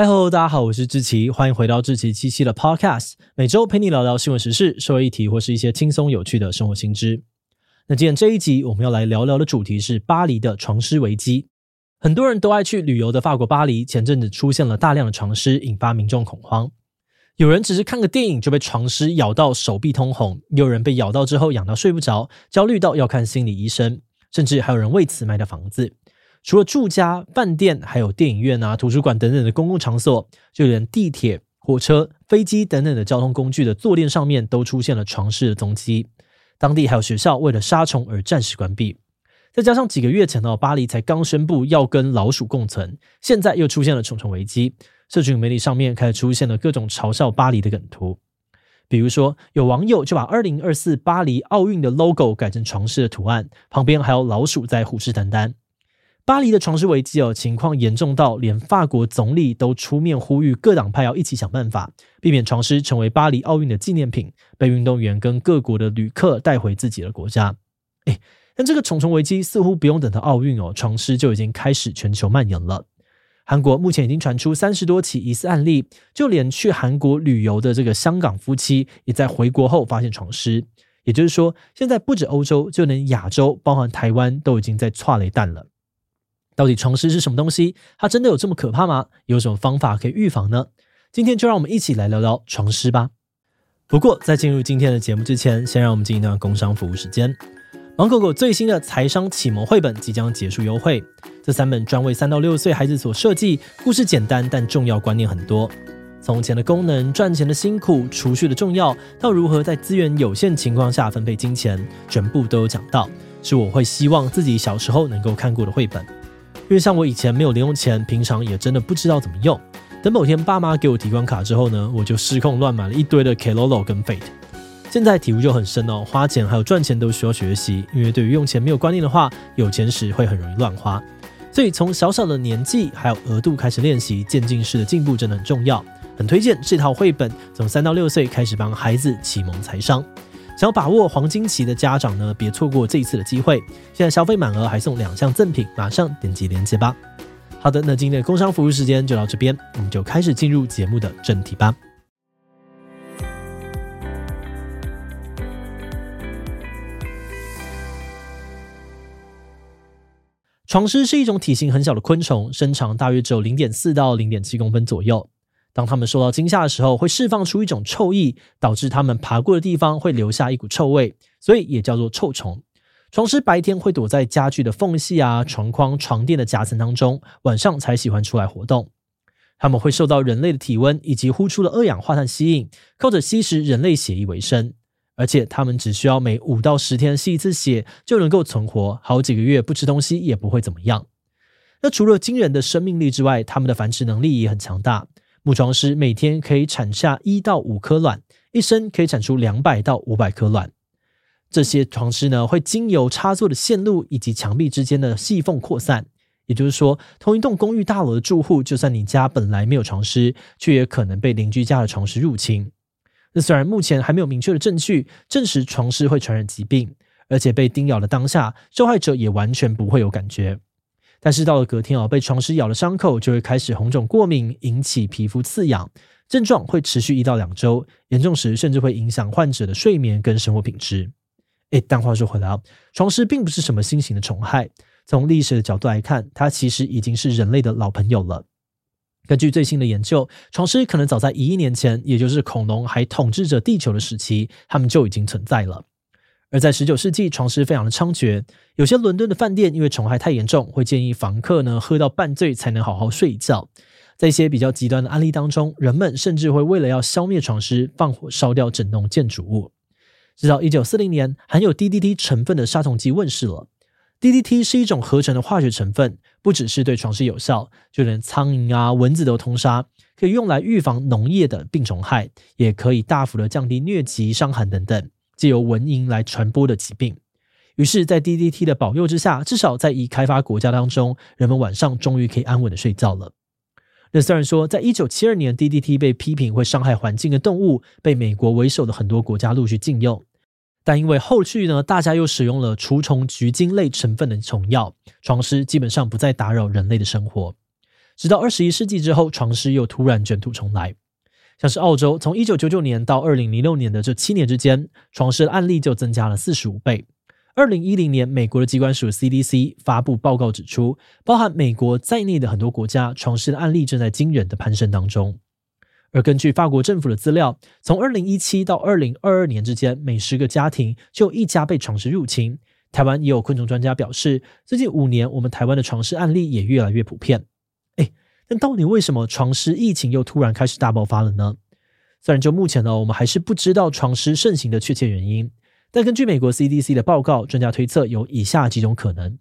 嗨喽，大家好，我是志奇，欢迎回到志奇七七的 Podcast，每周陪你聊聊新闻时事、社会议题或是一些轻松有趣的生活新知。那今天这一集我们要来聊聊的主题是巴黎的床虱危机。很多人都爱去旅游的法国巴黎，前阵子出现了大量的床虱，引发民众恐慌。有人只是看个电影就被床虱咬到手臂通红，也有人被咬到之后痒到睡不着，焦虑到要看心理医生，甚至还有人为此卖掉房子。除了住家、饭店，还有电影院啊、图书馆等等的公共场所，就连地铁、火车、飞机等等的交通工具的坐垫上面都出现了床虱的踪迹。当地还有学校为了杀虫而暂时关闭。再加上几个月前呢，巴黎才刚宣布要跟老鼠共存，现在又出现了虫虫危机。社群媒体上面开始出现了各种嘲笑巴黎的梗图，比如说有网友就把2024巴黎奥运的 logo 改成床虱的图案，旁边还有老鼠在虎视眈眈。巴黎的床虱危机哦，情况严重到连法国总理都出面呼吁各党派要一起想办法，避免床虱成为巴黎奥运的纪念品，被运动员跟各国的旅客带回自己的国家。诶，但这个重重危机似乎不用等到奥运哦，床虱就已经开始全球蔓延了。韩国目前已经传出三十多起疑似案例，就连去韩国旅游的这个香港夫妻，也在回国后发现床虱。也就是说，现在不止欧洲，就连亚洲，包含台湾，都已经在剉雷弹了。到底床虱是什么东西？它真的有这么可怕吗？有什么方法可以预防呢？今天就让我们一起来聊聊床虱吧。不过在进入今天的节目之前，先让我们进一段工商服务时间。芒狗狗最新的财商启蒙绘本即将结束优惠，这三本专为三到六岁孩子所设计，故事简单但重要观念很多。从钱的功能、赚钱的辛苦、储蓄的重要，到如何在资源有限情况下分配金钱，全部都有讲到，是我会希望自己小时候能够看过的绘本。因为像我以前没有零用钱，平常也真的不知道怎么用。等某天爸妈给我提款卡之后呢，我就失控乱买了一堆的 Kelolo 跟 Fate。现在体悟就很深哦，花钱还有赚钱都需要学习，因为对于用钱没有观念的话，有钱时会很容易乱花。所以从小小的年纪还有额度开始练习，渐进式的进步真的很重要。很推荐这套绘本，从三到六岁开始帮孩子启蒙财商。想把握黄金期的家长呢，别错过这一次的机会。现在消费满额还送两项赠品，马上点击链接吧。好的，那今天的工商服务时间就到这边，我们就开始进入节目的正题吧。床虱是一种体型很小的昆虫，身长大约只有零点四到零点七公分左右。当它们受到惊吓的时候，会释放出一种臭意，导致它们爬过的地方会留下一股臭味，所以也叫做臭虫。床虱白天会躲在家具的缝隙啊、床框、床垫的夹层当中，晚上才喜欢出来活动。它们会受到人类的体温以及呼出的二氧化碳吸引，靠着吸食人类血液为生。而且它们只需要每五到十天吸一次血，就能够存活好几个月，不吃东西也不会怎么样。那除了惊人的生命力之外，它们的繁殖能力也很强大。木床虱每天可以产下一到五颗卵，一生可以产出两百到五百颗卵。这些床虱呢，会经由插座的线路以及墙壁之间的细缝扩散。也就是说，同一栋公寓大楼的住户，就算你家本来没有床虱，却也可能被邻居家的床虱入侵。那虽然目前还没有明确的证据证实床虱会传染疾病，而且被叮咬的当下，受害者也完全不会有感觉。但是到了隔天哦，被床虱咬的伤口就会开始红肿过敏，引起皮肤刺痒，症状会持续一到两周，严重时甚至会影响患者的睡眠跟生活品质。诶，但话说回来啊，床虱并不是什么新型的虫害，从历史的角度来看，它其实已经是人类的老朋友了。根据最新的研究，床虱可能早在一亿年前，也就是恐龙还统治着地球的时期，它们就已经存在了。而在十九世纪，床虱非常的猖獗。有些伦敦的饭店因为虫害太严重，会建议房客呢喝到半醉才能好好睡一觉。在一些比较极端的案例当中，人们甚至会为了要消灭床虱，放火烧掉整栋建筑物。直到一九四零年，含有 DDT 成分的杀虫剂问世了。DDT 是一种合成的化学成分，不只是对床虱有效，就连苍蝇啊、蚊子都通杀，可以用来预防农业的病虫害，也可以大幅的降低疟疾、伤寒等等。借由蚊蝇来传播的疾病，于是，在 DDT 的保佑之下，至少在已开发国家当中，人们晚上终于可以安稳的睡觉了。那虽然说，在一九七二年，DDT 被批评会伤害环境的动物，被美国为首的很多国家陆续禁用，但因为后续呢，大家又使用了除虫菊精类成分的虫药，床虱基本上不再打扰人类的生活。直到二十一世纪之后，床虱又突然卷土重来。像是澳洲，从一九九九年到二零零六年的这七年之间，床虱的案例就增加了四十五倍。二零一零年，美国的机关署 CDC 发布报告指出，包含美国在内的很多国家，床虱的案例正在惊人的攀升当中。而根据法国政府的资料，从二零一七到二零二二年之间，每十个家庭就有一家被床虱入侵。台湾也有昆虫专家表示，最近五年，我们台湾的床虱案例也越来越普遍。那，到底为什么床虱疫情又突然开始大爆发了呢？虽然就目前呢，我们还是不知道床虱盛行的确切原因，但根据美国 CDC 的报告，专家推测有以下几种可能：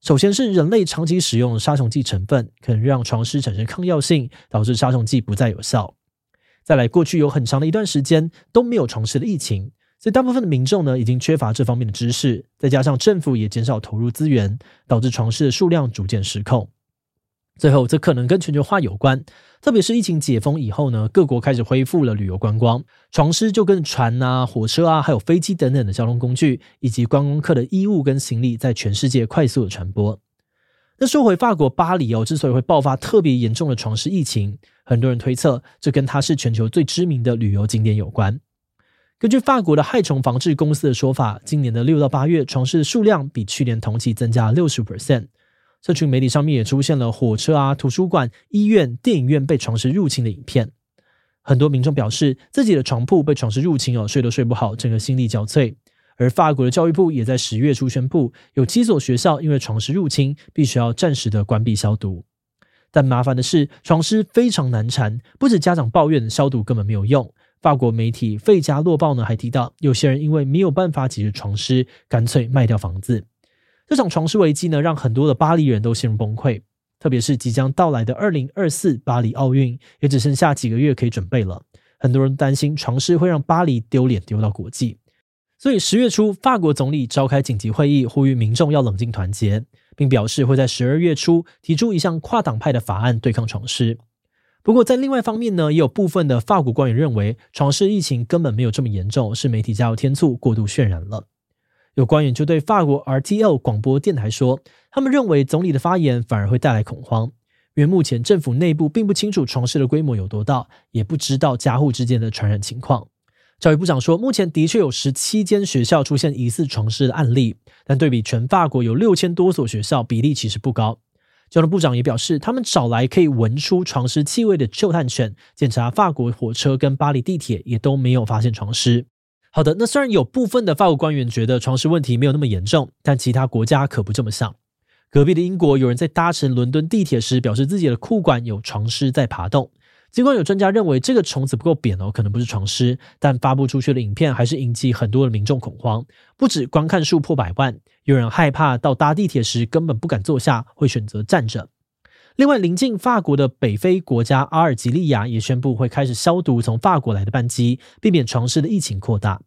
首先是人类长期使用杀虫剂成分，可能让床虱产生抗药性，导致杀虫剂不再有效。再来，过去有很长的一段时间都没有床虱的疫情，所以大部分的民众呢已经缺乏这方面的知识，再加上政府也减少投入资源，导致床虱的数量逐渐失控。最后，这可能跟全球化有关，特别是疫情解封以后呢，各国开始恢复了旅游观光，床虱就跟船啊、火车啊，还有飞机等等的交通工具，以及观光客的衣物跟行李，在全世界快速的传播。那说回法国巴黎哦，之所以会爆发特别严重的床虱疫情，很多人推测这跟它是全球最知名的旅游景点有关。根据法国的害虫防治公司的说法，今年的六到八月，床虱的数量比去年同期增加了六十 percent。社群媒体上面也出现了火车啊、图书馆、医院、电影院被床虱入侵的影片。很多民众表示自己的床铺被床虱入侵哦，睡都睡不好，整个心力交瘁。而法国的教育部也在十月初宣布，有七所学校因为床虱入侵，必须要暂时的关闭消毒。但麻烦的是，床虱非常难缠，不止家长抱怨消毒根本没有用。法国媒体《费加洛报》呢还提到，有些人因为没有办法解决床虱，干脆卖掉房子。这场床虱危机呢，让很多的巴黎人都陷入崩溃。特别是即将到来的二零二四巴黎奥运，也只剩下几个月可以准备了。很多人担心床虱会让巴黎丢脸丢到国际。所以十月初，法国总理召开紧急会议，呼吁民众要冷静团结，并表示会在十二月初提出一项跨党派的法案对抗床虱。不过，在另外方面呢，也有部分的法国官员认为，床虱疫情根本没有这么严重，是媒体加油添醋，过度渲染了。有官员就对法国 RTL 广播电台说，他们认为总理的发言反而会带来恐慌，因为目前政府内部并不清楚床虱的规模有多大，也不知道家户之间的传染情况。教育部长说，目前的确有十七间学校出现疑似床虱的案例，但对比全法国有六千多所学校，比例其实不高。交通部长也表示，他们找来可以闻出床虱气味的嗅探犬，检查法国火车跟巴黎地铁，也都没有发现床虱。好的，那虽然有部分的法国官员觉得床虱问题没有那么严重，但其他国家可不这么想。隔壁的英国有人在搭乘伦敦地铁时，表示自己的裤管有床虱在爬动。尽管有专家认为这个虫子不够扁哦，可能不是床虱，但发布出去的影片还是引起很多的民众恐慌。不止观看数破百万，有人害怕到搭地铁时根本不敢坐下，会选择站着。另外，临近法国的北非国家阿尔及利亚也宣布会开始消毒从法国来的班机，避免床虱的疫情扩大。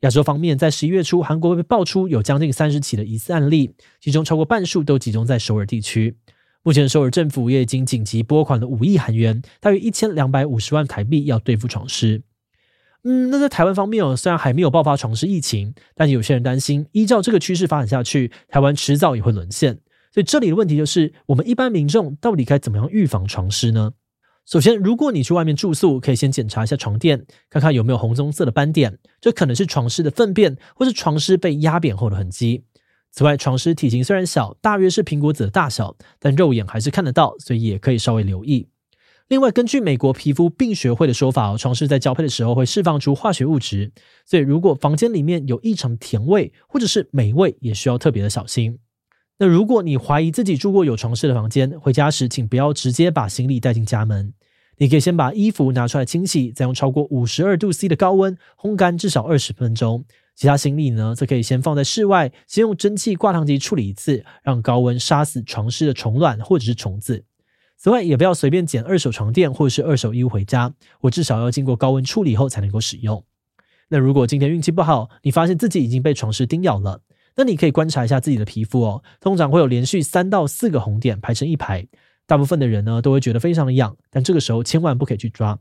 亚洲方面，在十一月初，韩国被爆出有将近三十起的疑似案例，其中超过半数都集中在首尔地区。目前，首尔政府也已经紧急拨款了五亿韩元，大约一千两百五十万台币，要对付床虱。嗯，那在台湾方面哦，虽然还没有爆发床虱疫情，但有些人担心，依照这个趋势发展下去，台湾迟早也会沦陷。所以这里的问题就是，我们一般民众到底该怎么样预防床虱呢？首先，如果你去外面住宿，可以先检查一下床垫，看看有没有红棕色的斑点，这可能是床虱的粪便，或是床虱被压扁后的痕迹。此外，床虱体型虽然小，大约是苹果籽的大小，但肉眼还是看得到，所以也可以稍微留意。另外，根据美国皮肤病学会的说法，床虱在交配的时候会释放出化学物质，所以如果房间里面有异常甜味或者是霉味，也需要特别的小心。那如果你怀疑自己住过有床虱的房间，回家时请不要直接把行李带进家门，你可以先把衣服拿出来清洗，再用超过五十二度 C 的高温烘干至少二十分钟。其他行李呢，则可以先放在室外，先用蒸汽挂烫机处理一次，让高温杀死床虱的虫卵或者是虫子。此外，也不要随便捡二手床垫或者是二手衣物回家，我至少要经过高温处理后才能够使用。那如果今天运气不好，你发现自己已经被床虱叮咬了，那你可以观察一下自己的皮肤哦，通常会有连续三到四个红点排成一排，大部分的人呢都会觉得非常的痒，但这个时候千万不可以去抓。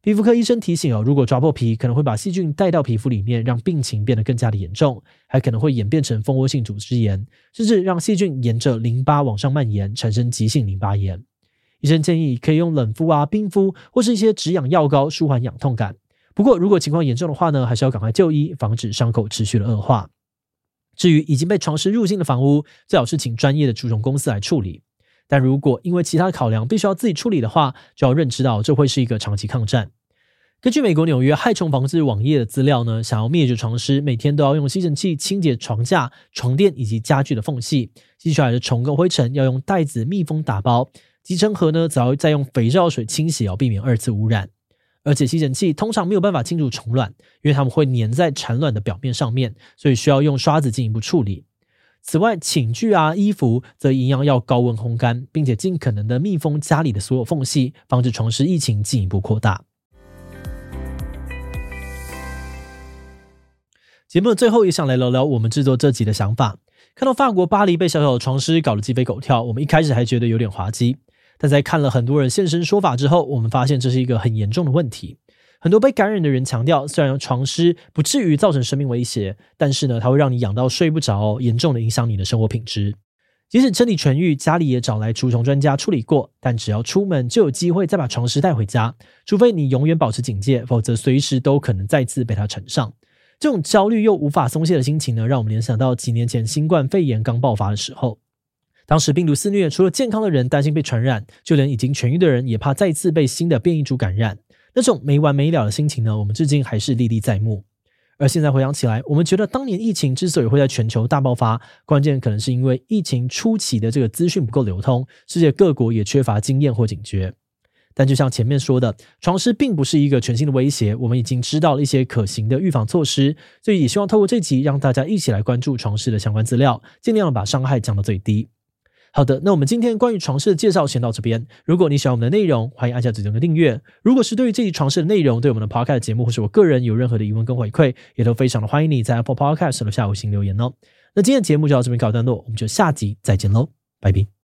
皮肤科医生提醒哦，如果抓破皮，可能会把细菌带到皮肤里面，让病情变得更加的严重，还可能会演变成蜂窝性组织炎，甚至让细菌沿着淋巴往上蔓延，产生急性淋巴炎。医生建议可以用冷敷啊、冰敷或是一些止痒药膏舒缓痒痛感。不过，如果情况严重的话呢，还是要赶快就医，防止伤口持续的恶化。至于已经被床虱入侵的房屋，最好是请专业的除虫公司来处理。但如果因为其他考量必须要自己处理的话，就要认知到这会是一个长期抗战。根据美国纽约害虫防治网页的资料呢，想要灭绝床虱，每天都要用吸尘器清洁床架、床垫以及家具的缝隙，吸出来的虫跟灰尘要用袋子密封打包，集成盒呢则要再用肥皂水清洗，要避免二次污染。而且吸尘器通常没有办法清除虫卵，因为它们会粘在产卵的表面上面，所以需要用刷子进一步处理。此外，寝具啊、衣服则一样要高温烘干，并且尽可能的密封家里的所有缝隙，防止床虱疫情进一步扩大。节目的最后也想来聊聊我们制作这集的想法。看到法国巴黎被小小的床虱搞得鸡飞狗跳，我们一开始还觉得有点滑稽。但在看了很多人现身说法之后，我们发现这是一个很严重的问题。很多被感染的人强调，虽然床虱不至于造成生命威胁，但是呢，它会让你痒到睡不着，严重的影响你的生活品质。即使身体痊愈，家里也找来除虫专家处理过，但只要出门就有机会再把床虱带回家，除非你永远保持警戒，否则随时都可能再次被它缠上。这种焦虑又无法松懈的心情呢，让我们联想到几年前新冠肺炎刚爆发的时候。当时病毒肆虐，除了健康的人担心被传染，就连已经痊愈的人也怕再次被新的变异株感染。那种没完没了的心情呢，我们至今还是历历在目。而现在回想起来，我们觉得当年疫情之所以会在全球大爆发，关键可能是因为疫情初期的这个资讯不够流通，世界各国也缺乏经验或警觉。但就像前面说的，床虱并不是一个全新的威胁，我们已经知道了一些可行的预防措施，所以也希望透过这集让大家一起来关注床虱的相关资料，尽量把伤害降到最低。好的，那我们今天关于床事的介绍先到这边。如果你喜欢我们的内容，欢迎按下指定的订阅。如果是对于这一床事的内容，对我们的 Podcast 节目或是我个人有任何的疑问跟回馈，也都非常的欢迎你在 Apple Podcast 留下五星留言哦。那今天的节目就到这边告一段落，我们就下集再见喽，拜拜。